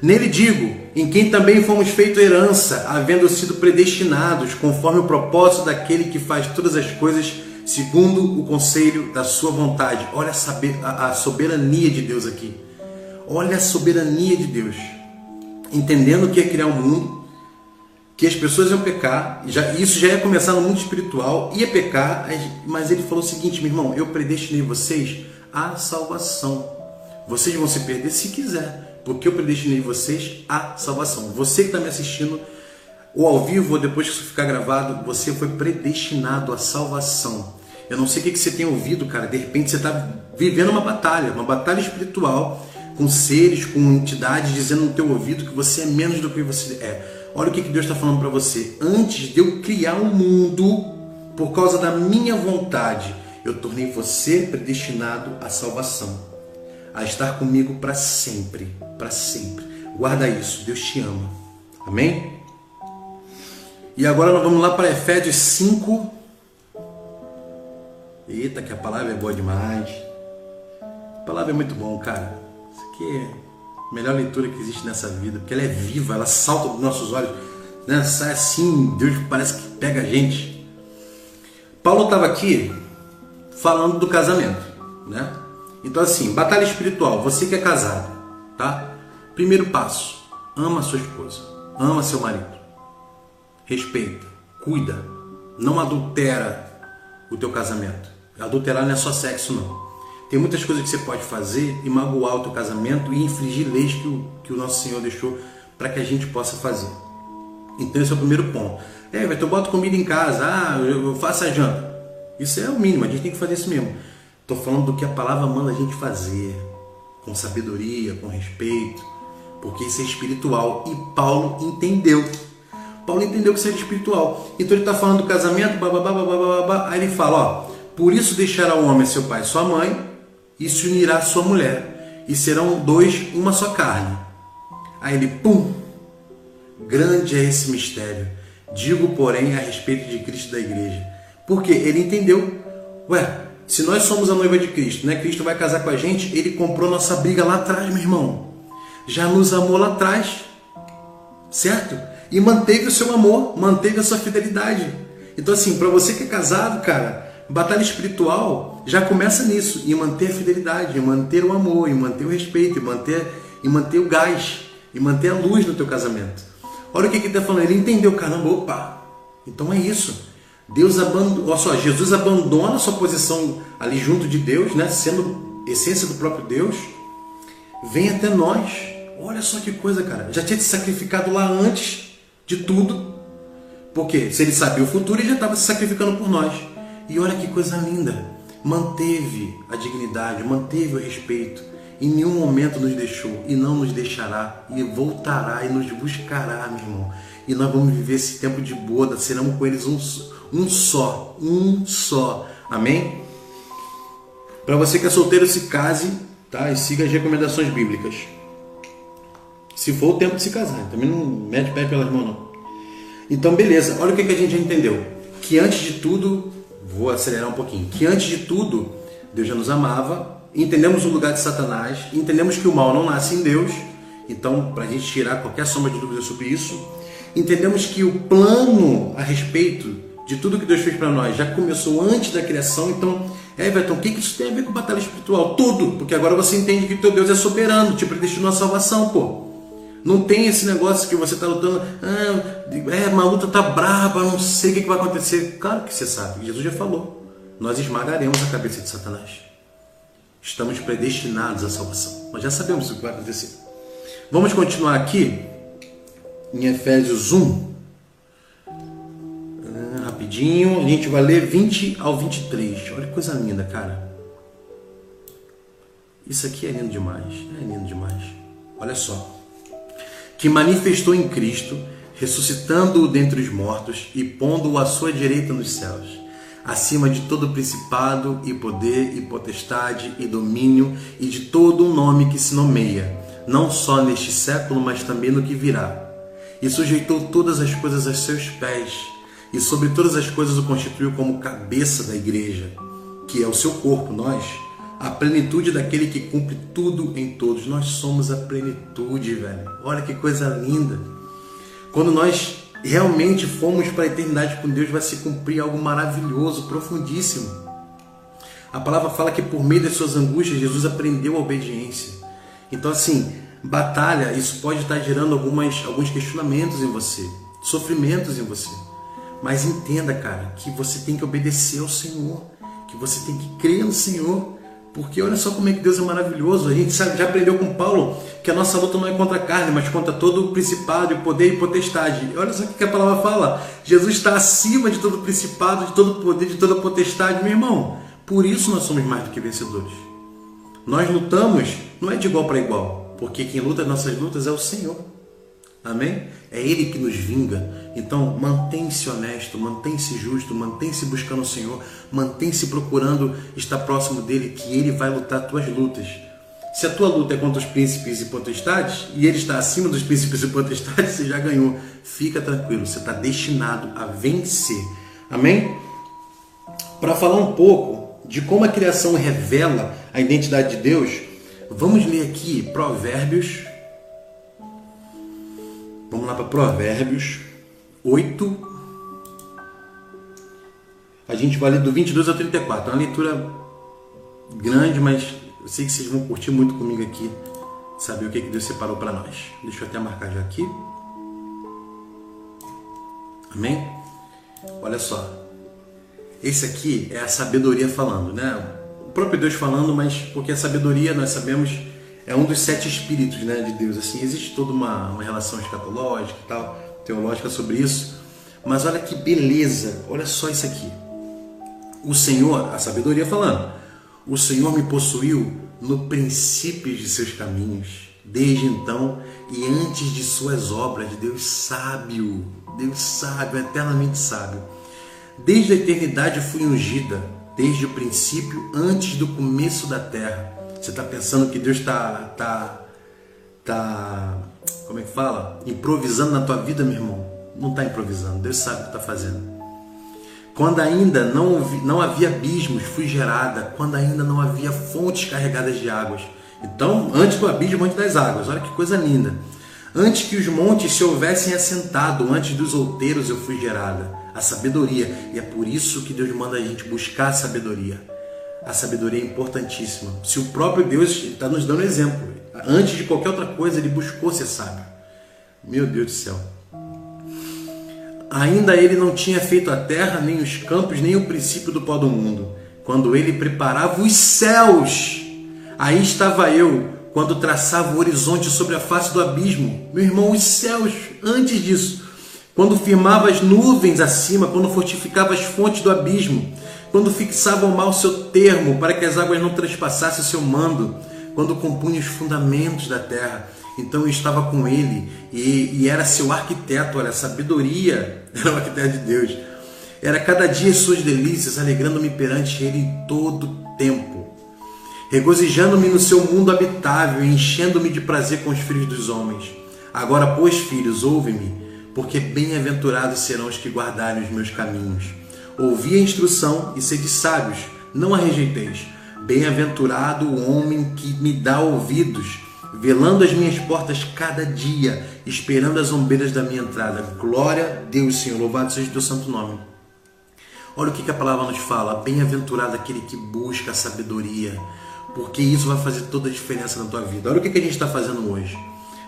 Nele digo, em quem também fomos feito herança, havendo sido predestinados, conforme o propósito daquele que faz todas as coisas segundo o conselho da sua vontade. Olha a soberania de Deus aqui. Olha a soberania de Deus. Entendendo que é criar um mundo, que as pessoas iam pecar, já, isso já ia começar no mundo espiritual, ia pecar, mas ele falou o seguinte, meu irmão, eu predestinei vocês à salvação. Vocês vão se perder se quiser, porque eu predestinei vocês à salvação. Você que está me assistindo, ou ao vivo, ou depois que isso ficar gravado, você foi predestinado à salvação. Eu não sei o que você tem ouvido, cara. De repente você está vivendo uma batalha, uma batalha espiritual, com seres, com entidades dizendo no teu ouvido que você é menos do que você é. Olha o que Deus está falando para você. Antes de eu criar um mundo, por causa da minha vontade, eu tornei você predestinado à salvação, a estar comigo para sempre, para sempre. Guarda isso, Deus te ama. Amém? E agora nós vamos lá para Efésios 5. Eita, que a palavra é boa demais. A palavra é muito bom, cara. Isso aqui é melhor leitura que existe nessa vida, porque ela é viva, ela salta dos nossos olhos, né? sai assim, Deus parece que pega a gente. Paulo estava aqui falando do casamento, né? Então assim, batalha espiritual, você que é casado, tá? Primeiro passo, ama sua esposa, ama seu marido, respeita, cuida, não adultera o teu casamento. Adulterar não é só sexo não. Tem muitas coisas que você pode fazer e magoar o teu casamento e infringir leis que o, que o nosso Senhor deixou para que a gente possa fazer. Então esse é o primeiro ponto. É, vai, eu boto comida em casa, ah, eu faço a janta. Isso é o mínimo, a gente tem que fazer isso mesmo. Estou falando do que a palavra manda a gente fazer, com sabedoria, com respeito, porque isso é espiritual. E Paulo entendeu. Paulo entendeu que isso era espiritual. Então ele está falando do casamento, bababá, babá, aí ele fala, ó, por isso deixará o homem seu pai e sua mãe, e se unirá à sua mulher, e serão dois uma só carne. Aí ele, pum, grande é esse mistério. Digo, porém, a respeito de Cristo da igreja. Porque ele entendeu, ué, se nós somos a noiva de Cristo, né? Cristo vai casar com a gente, ele comprou nossa briga lá atrás, meu irmão. Já nos amou lá atrás, certo? E manteve o seu amor, manteve a sua fidelidade. Então, assim, para você que é casado, cara, Batalha espiritual já começa nisso, em manter a fidelidade, em manter o amor, em manter o respeito, em manter, em manter o gás, em manter a luz no teu casamento. Olha o que ele está falando, ele entendeu, caramba, opa, então é isso. Deus abandona, olha só, Jesus abandona a sua posição ali junto de Deus, né, sendo essência do próprio Deus, vem até nós. Olha só que coisa, cara. Já tinha se sacrificado lá antes de tudo. Porque se ele sabia o futuro, ele já estava se sacrificando por nós. E olha que coisa linda, manteve a dignidade, manteve o respeito, em nenhum momento nos deixou e não nos deixará e voltará e nos buscará, meu irmão. E nós vamos viver esse tempo de boda, seremos com eles um, um só, um só. Amém? Para você que é solteiro, se case, tá? E siga as recomendações bíblicas. Se for o tempo de se casar, também não mete pé pelas mãos não. Então, beleza. Olha o que, que a gente já entendeu. Que antes de tudo, vou acelerar um pouquinho, que antes de tudo, Deus já nos amava, entendemos o lugar de Satanás, entendemos que o mal não nasce em Deus, então, para a gente tirar qualquer sombra de dúvida sobre isso, entendemos que o plano a respeito de tudo que Deus fez para nós já começou antes da criação, então, Everton, o que isso tem a ver com batalha espiritual? Tudo, porque agora você entende que teu Deus é soberano, te predestinou a salvação, pô. Não tem esse negócio que você está lutando, ah, é, uma luta tá braba, não sei o que, que vai acontecer. Claro que você sabe, Jesus já falou. Nós esmagaremos a cabeça de Satanás. Estamos predestinados à salvação. Nós já sabemos o que vai acontecer. Vamos continuar aqui em Efésios 1. Ah, rapidinho, a gente vai ler 20 ao 23. Olha que coisa linda, cara. Isso aqui é lindo demais. É lindo demais. Olha só que manifestou em Cristo, ressuscitando-o dentre os mortos e pondo-o à sua direita nos céus, acima de todo principado e poder e potestade e domínio e de todo o nome que se nomeia, não só neste século, mas também no que virá. E sujeitou todas as coisas a seus pés, e sobre todas as coisas o constituiu como cabeça da igreja, que é o seu corpo, nós a plenitude daquele que cumpre tudo em todos. Nós somos a plenitude, velho. Olha que coisa linda. Quando nós realmente fomos para a eternidade com Deus, vai se cumprir algo maravilhoso, profundíssimo. A palavra fala que por meio das suas angústias, Jesus aprendeu a obediência. Então, assim, batalha, isso pode estar gerando algumas, alguns questionamentos em você, sofrimentos em você. Mas entenda, cara, que você tem que obedecer ao Senhor, que você tem que crer no Senhor porque olha só como é que Deus é maravilhoso. A gente já aprendeu com Paulo que a nossa luta não é contra a carne, mas contra todo o principado, e poder e potestade. Olha só o que a palavra fala. Jesus está acima de todo principado, de todo poder, de toda potestade, meu irmão. Por isso nós somos mais do que vencedores. Nós lutamos não é de igual para igual, porque quem luta as nossas lutas é o Senhor. Amém? É Ele que nos vinga. Então, mantém-se honesto, mantém-se justo, mantém-se buscando o Senhor, mantém-se procurando estar próximo dele, que Ele vai lutar tuas lutas. Se a tua luta é contra os príncipes e potestades, e Ele está acima dos príncipes e potestades, você já ganhou. Fica tranquilo, você está destinado a vencer. Amém? Para falar um pouco de como a criação revela a identidade de Deus, vamos ler aqui Provérbios Vamos lá para Provérbios 8. A gente vai ler do 22 ao 34. É uma leitura grande, mas eu sei que vocês vão curtir muito comigo aqui, saber o que, que Deus separou para nós. Deixa eu até marcar já aqui. Amém? Olha só. Esse aqui é a sabedoria falando, né? O próprio Deus falando, mas porque a sabedoria nós sabemos é um dos sete espíritos né, de Deus. Assim, existe toda uma, uma relação escatológica e tal, teológica sobre isso. Mas olha que beleza, olha só isso aqui. O Senhor, a sabedoria falando, o Senhor me possuiu no princípio de seus caminhos, desde então e antes de suas obras, Deus sábio, Deus sábio, eternamente sábio. Desde a eternidade fui ungida, desde o princípio, antes do começo da terra. Você está pensando que Deus está, tá, tá, como é que fala? Improvisando na tua vida, meu irmão? Não está improvisando, Deus sabe o que está fazendo. Quando ainda não, não havia abismos, fui gerada. Quando ainda não havia fontes carregadas de águas. Então, antes do abismo, antes das águas. Olha que coisa linda. Antes que os montes se houvessem assentado, antes dos outeiros eu fui gerada. A sabedoria. E é por isso que Deus manda a gente buscar a sabedoria. A sabedoria é importantíssima. Se o próprio Deus está nos dando exemplo. Antes de qualquer outra coisa, ele buscou ser sábio. Meu Deus do céu. Ainda ele não tinha feito a terra, nem os campos, nem o princípio do pó do mundo. Quando ele preparava os céus, aí estava eu, quando traçava o horizonte sobre a face do abismo. Meu irmão, os céus, antes disso. Quando firmava as nuvens acima, quando fortificava as fontes do abismo, quando fixava o mal seu termo para que as águas não trespassassem o seu mando, quando compunha os fundamentos da terra então eu estava com ele e, e era seu arquiteto, olha, sabedoria era o arquiteto de Deus. Era cada dia suas delícias, alegrando-me perante ele todo tempo, regozijando-me no seu mundo habitável enchendo-me de prazer com os filhos dos homens. Agora, pois, filhos, ouve-me, porque bem-aventurados serão os que guardarem os meus caminhos. Ouvi a instrução e sede sábios, não a rejeiteis. Bem-aventurado o homem que me dá ouvidos velando as minhas portas cada dia, esperando as ombreiras da minha entrada. Glória a Deus, Senhor, louvado seja o teu santo nome. Olha o que a palavra nos fala: bem-aventurado aquele que busca a sabedoria, porque isso vai fazer toda a diferença na tua vida. Olha o que a gente está fazendo hoje.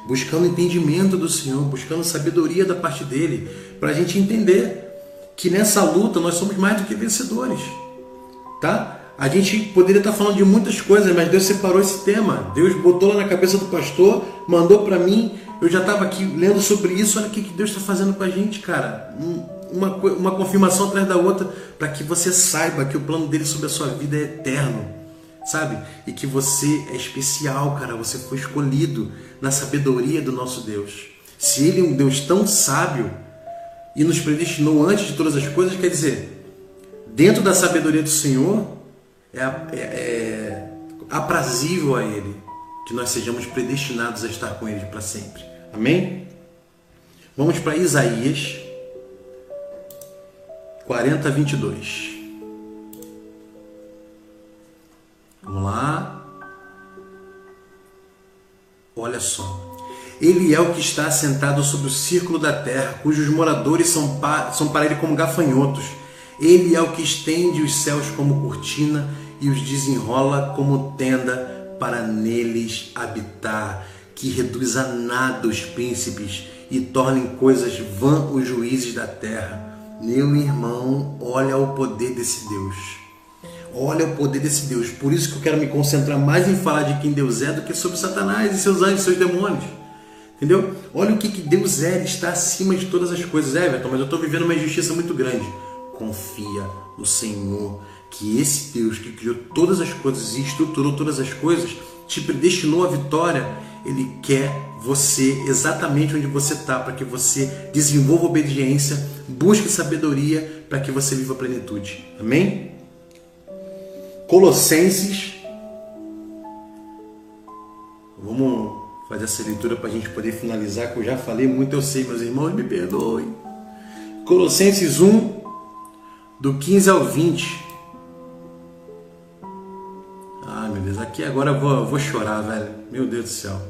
Buscando entendimento do Senhor, buscando sabedoria da parte dele, para a gente entender que nessa luta nós somos mais do que vencedores, tá? A gente poderia estar falando de muitas coisas, mas Deus separou esse tema. Deus botou lá na cabeça do pastor, mandou para mim. Eu já estava aqui lendo sobre isso. Olha o que Deus está fazendo com a gente, cara. Uma, uma confirmação atrás da outra, para que você saiba que o plano dele sobre a sua vida é eterno, sabe? E que você é especial, cara. Você foi escolhido na sabedoria do nosso Deus. Se ele é um Deus tão sábio e nos predestinou antes de todas as coisas, quer dizer, dentro da sabedoria do Senhor, é, é, é aprazível a Ele que nós sejamos predestinados a estar com Ele para sempre. Amém? Vamos para Isaías 40, 22. Vamos lá. Olha só. Ele é o que está assentado sobre o círculo da terra, cujos moradores são, pa, são para ele como gafanhotos ele é o que estende os céus como cortina e os desenrola como tenda para neles habitar, que reduz a nada os príncipes e torna em coisas vã os juízes da terra. Meu irmão, olha o poder desse Deus. Olha o poder desse Deus. Por isso que eu quero me concentrar mais em falar de quem Deus é do que sobre Satanás e seus anjos seus demônios. Entendeu? Olha o que, que Deus é, Ele está acima de todas as coisas. É, Everton, mas eu estou vivendo uma injustiça muito grande confia no Senhor, que esse Deus que criou todas as coisas e estruturou todas as coisas, te predestinou à vitória, ele quer você exatamente onde você está, para que você desenvolva obediência, busque sabedoria, para que você viva a plenitude. Amém? Colossenses. Vamos fazer essa leitura para a gente poder finalizar, que eu já falei muito, eu sei, meus irmãos, me perdoem. Colossenses 1, do 15 ao 20. Ai meu Deus, aqui agora eu vou, eu vou chorar, velho. Meu Deus do céu.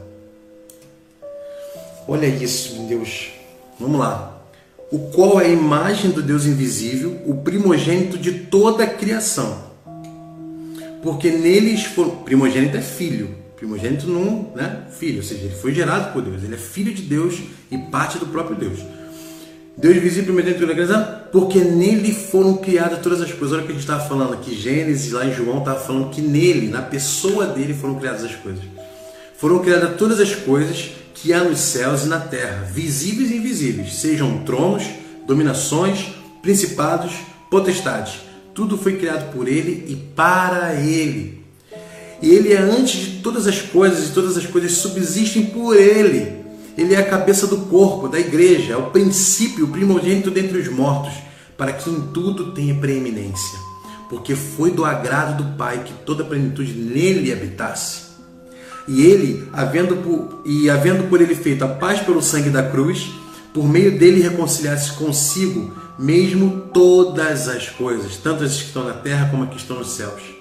Olha isso, meu Deus. Vamos lá. O qual é a imagem do Deus invisível, o primogênito de toda a criação. Porque neles foram. Primogênito é filho. Primogênito não, né? Filho, ou seja, ele foi gerado por Deus. Ele é filho de Deus e parte do próprio Deus. Deus visível mediante toda a criação, porque nele foram criadas todas as coisas. Olha o que a gente estava falando aqui, Gênesis, lá em João, estava falando que nele, na pessoa dele, foram criadas as coisas. Foram criadas todas as coisas que há nos céus e na terra, visíveis e invisíveis, sejam tronos, dominações, principados, potestades. Tudo foi criado por ele e para ele. E ele é antes de todas as coisas e todas as coisas subsistem por ele. Ele é a cabeça do corpo, da igreja, é o princípio, o primogênito dentre os mortos, para que em tudo tenha preeminência. Porque foi do agrado do Pai que toda a plenitude nele habitasse. E ele, havendo por, e havendo por ele feito a paz pelo sangue da cruz, por meio dele reconciliasse consigo mesmo todas as coisas, tanto as que estão na terra como as que estão nos céus.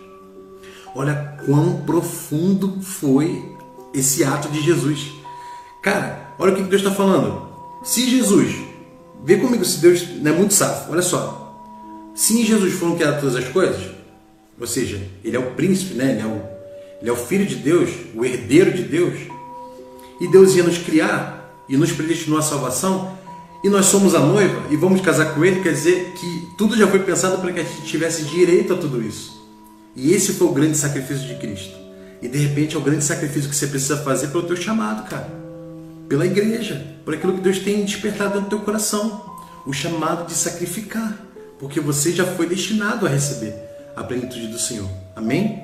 Olha quão profundo foi esse ato de Jesus. Cara, olha o que Deus está falando. Se Jesus, vê comigo se Deus não é muito sábio, olha só. Se Jesus foram criadas todas as coisas, ou seja, ele é o príncipe, né? ele, é o, ele é o filho de Deus, o herdeiro de Deus, e Deus ia nos criar e nos predestinou à salvação, e nós somos a noiva e vamos casar com ele, quer dizer que tudo já foi pensado para que a gente tivesse direito a tudo isso. E esse foi o grande sacrifício de Cristo. E de repente é o grande sacrifício que você precisa fazer pelo teu chamado, cara. Pela igreja, por aquilo que Deus tem despertado no teu coração. O chamado de sacrificar. Porque você já foi destinado a receber a plenitude do Senhor. Amém?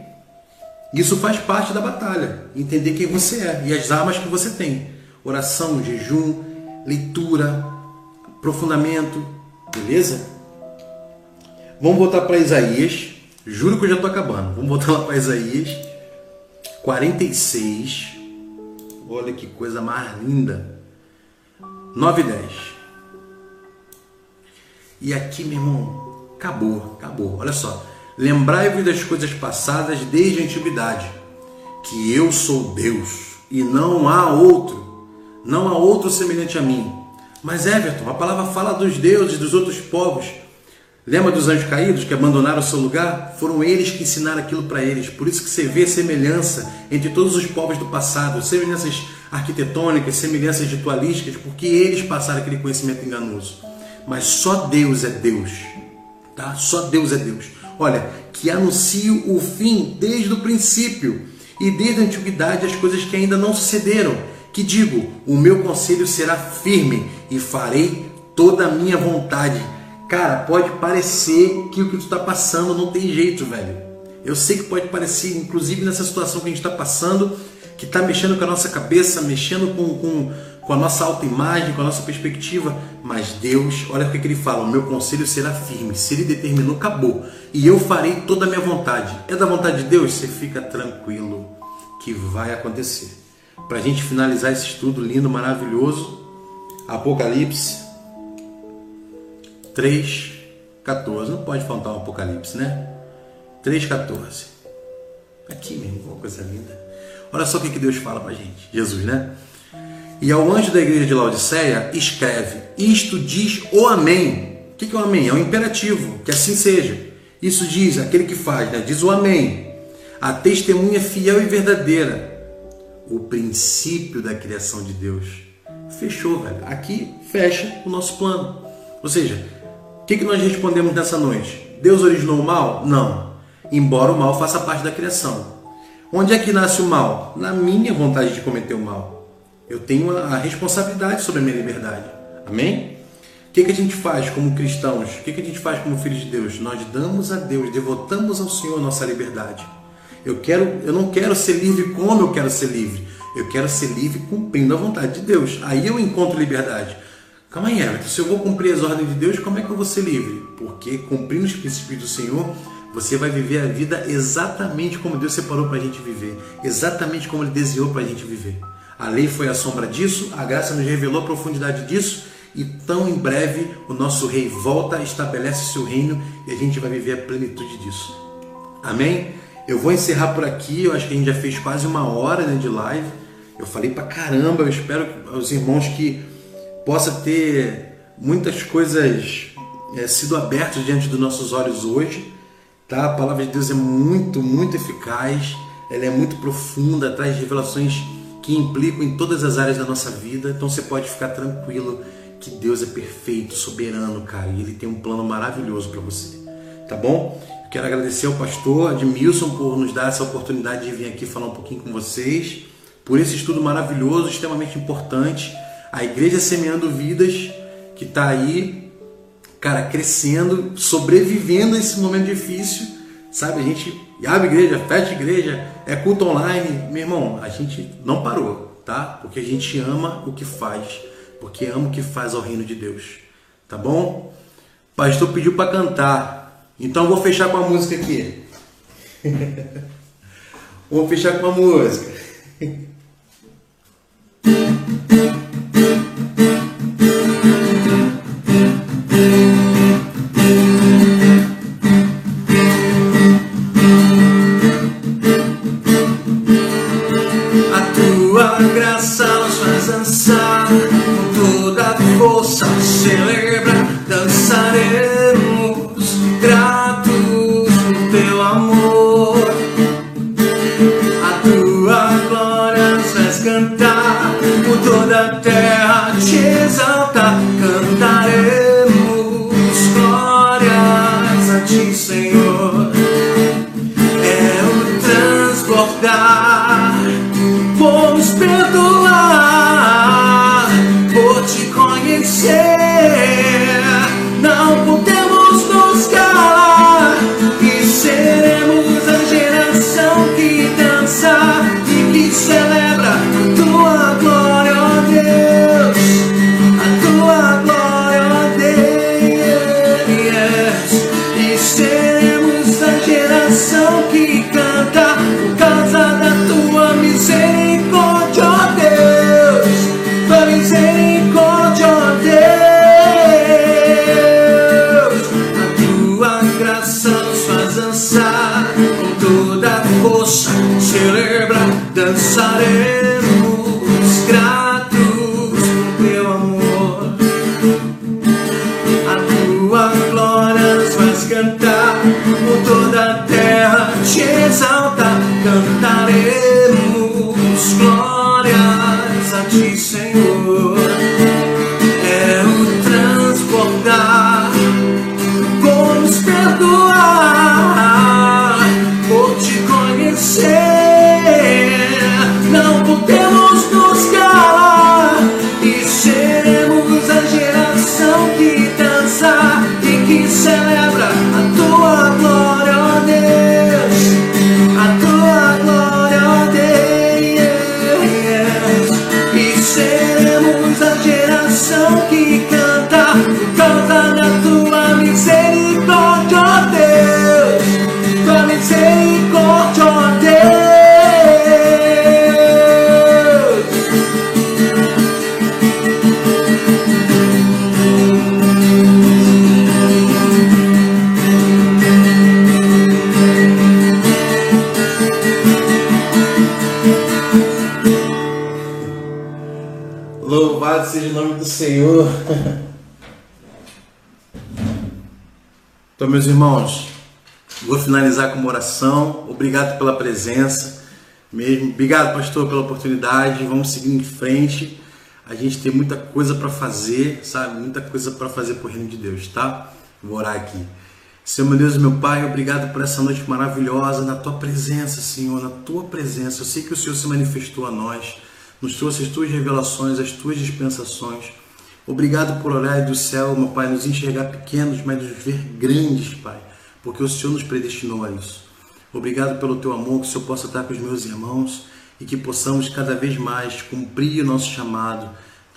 Isso faz parte da batalha. Entender quem você é e as armas que você tem. Oração, jejum, leitura, aprofundamento, beleza? Vamos voltar para Isaías. Juro que eu já estou acabando. Vamos voltar lá para Isaías 46. Olha que coisa mais linda. 9 e 10. E aqui, meu irmão, acabou, acabou. Olha só. Lembrai-vos das coisas passadas desde a antiguidade, que eu sou Deus e não há outro, não há outro semelhante a mim mas Everton, a palavra fala dos deuses dos outros povos. Lembra dos anjos caídos que abandonaram o seu lugar? Foram eles que ensinaram aquilo para eles. Por isso que você vê semelhança entre todos os povos do passado, semelhanças arquitetônicas, semelhanças ritualísticas, porque eles passaram aquele conhecimento enganoso. Mas só Deus é Deus. Tá? Só Deus é Deus. Olha, que anuncio o fim desde o princípio e desde a antiguidade as coisas que ainda não sucederam que digo: o meu conselho será firme e farei toda a minha vontade. Cara, pode parecer que o que tu está passando não tem jeito, velho. Eu sei que pode parecer, inclusive nessa situação que a gente está passando, que está mexendo com a nossa cabeça, mexendo com, com, com a nossa autoimagem, com a nossa perspectiva, mas Deus, olha o que, que ele fala: o meu conselho será firme. Se ele determinou, acabou. E eu farei toda a minha vontade. É da vontade de Deus? Você fica tranquilo que vai acontecer para a gente finalizar esse estudo lindo, maravilhoso. Apocalipse 3,14. Não pode faltar um Apocalipse, né? 3,14. Aqui mesmo, uma coisa linda. Olha só o que Deus fala para gente. Jesus, né? E ao anjo da igreja de Laodiceia, escreve: Isto diz o Amém. O que é o Amém? É um imperativo, que assim seja. Isso diz aquele que faz, né? diz o Amém. A testemunha fiel e verdadeira o princípio da criação de Deus. Fechou, velho. Aqui fecha o nosso plano. Ou seja, o que, que nós respondemos nessa noite? Deus originou o mal? Não. Embora o mal faça parte da criação. Onde é que nasce o mal? Na minha vontade de cometer o mal. Eu tenho a responsabilidade sobre a minha liberdade. Amém? O que, que a gente faz como cristãos? O que, que a gente faz como filhos de Deus? Nós damos a Deus, devotamos ao Senhor nossa liberdade. Eu quero, eu não quero ser livre como eu quero ser livre. Eu quero ser livre cumprindo a vontade de Deus. Aí eu encontro liberdade. Calma aí, Everton. Se eu vou cumprir as ordens de Deus, como é que eu vou ser livre? Porque cumprindo os princípios do Senhor, você vai viver a vida exatamente como Deus separou para a gente viver, exatamente como Ele desenhou para a gente viver. A lei foi a sombra disso, a graça nos revelou a profundidade disso, e tão em breve o nosso Rei volta, estabelece seu reino e a gente vai viver a plenitude disso. Amém? Eu vou encerrar por aqui, eu acho que a gente já fez quase uma hora né, de live. Eu falei pra caramba, eu espero os irmãos que possa ter muitas coisas é, sido abertas diante dos nossos olhos hoje. Tá? A palavra de Deus é muito, muito eficaz, ela é muito profunda, traz revelações que implicam em todas as áreas da nossa vida. Então você pode ficar tranquilo que Deus é perfeito, soberano, cara, e Ele tem um plano maravilhoso para você. Tá bom? Quero agradecer ao pastor Admilson por nos dar essa oportunidade de vir aqui falar um pouquinho com vocês, por esse estudo maravilhoso, extremamente importante. A Igreja Semeando Vidas, que está aí cara, crescendo, sobrevivendo a esse momento difícil, sabe? A gente abre igreja, fecha igreja, é culto online. Meu irmão, a gente não parou, tá? Porque a gente ama o que faz, porque ama o que faz ao reino de Deus, tá bom? O pastor pediu para cantar, então vou fechar com a música aqui. vou fechar com a música. temos nos Então, meus irmãos, vou finalizar com uma oração. Obrigado pela presença mesmo. Obrigado, pastor, pela oportunidade. Vamos seguir em frente. A gente tem muita coisa para fazer, sabe? Muita coisa para fazer por reino de Deus, tá? Vou orar aqui. Senhor, meu Deus, meu Pai, obrigado por essa noite maravilhosa, na tua presença, Senhor, na tua presença. Eu sei que o Senhor se manifestou a nós, nos trouxe as tuas revelações, as tuas dispensações. Obrigado por olhar do céu, meu Pai, nos enxergar pequenos, mas nos ver grandes, Pai, porque o Senhor nos predestinou a isso. Obrigado pelo teu amor, que o Senhor possa estar com os meus irmãos e que possamos cada vez mais cumprir o nosso chamado,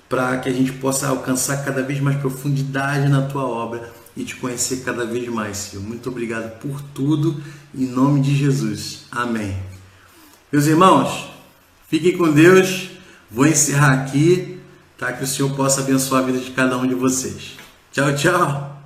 para que a gente possa alcançar cada vez mais profundidade na tua obra e te conhecer cada vez mais, Senhor. Muito obrigado por tudo, em nome de Jesus. Amém. Meus irmãos, fiquem com Deus. Vou encerrar aqui tá? Que o Senhor possa abençoar a vida de cada um de vocês. Tchau, tchau!